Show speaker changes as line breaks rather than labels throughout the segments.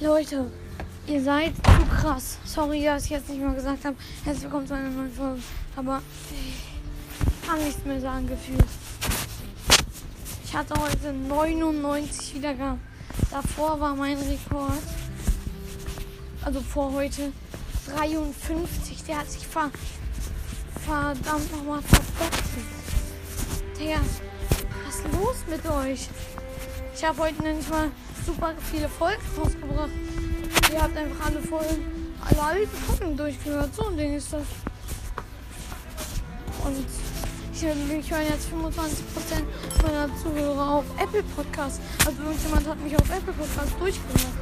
Leute, ihr seid zu krass. Sorry, dass ich jetzt nicht mehr gesagt habe. Herzlich willkommen zu einer neuen Folge. Aber ich kann nichts mehr sagen, gefühlt. Ich hatte heute 99 Wiedergaben. Davor war mein Rekord. Also vor heute 53. Der hat sich ver verdammt nochmal verdoppelt. Digga, was ist los mit euch? Ich habe heute nicht mal super viele Folgen rausgebracht. Ihr habt einfach alle Folgen, alle alten Folgen durchgehört. So ein Ding ist das. Und ich, mich hören jetzt 25% meiner Zuhörer auf Apple Podcasts. Also irgendjemand hat mich auf Apple Podcasts durchgehört.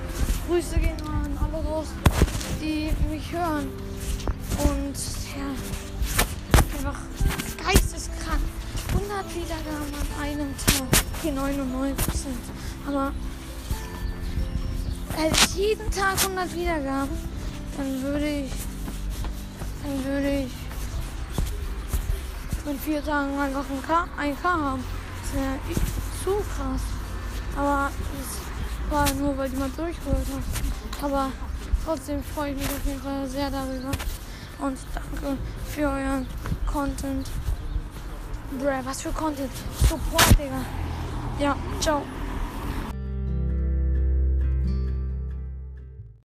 Grüße gehen an alle raus, die mich hören. Und ja, einfach geisteskrank. 100 Wiedergaben an einem Tag. Okay, 99 sind. Aber hätte ich jeden Tag 100 Wiedergaben, dann würde ich, dann würde ich in vier Tagen einfach ein K, ein K haben. Das wäre zu krass. Aber das war nur, weil jemand durchgehört hat. Aber trotzdem freue ich mich auf jeden Fall sehr darüber. Und danke für euren Content. Bruh, was für Content? Support, Digga. Ja, ciao.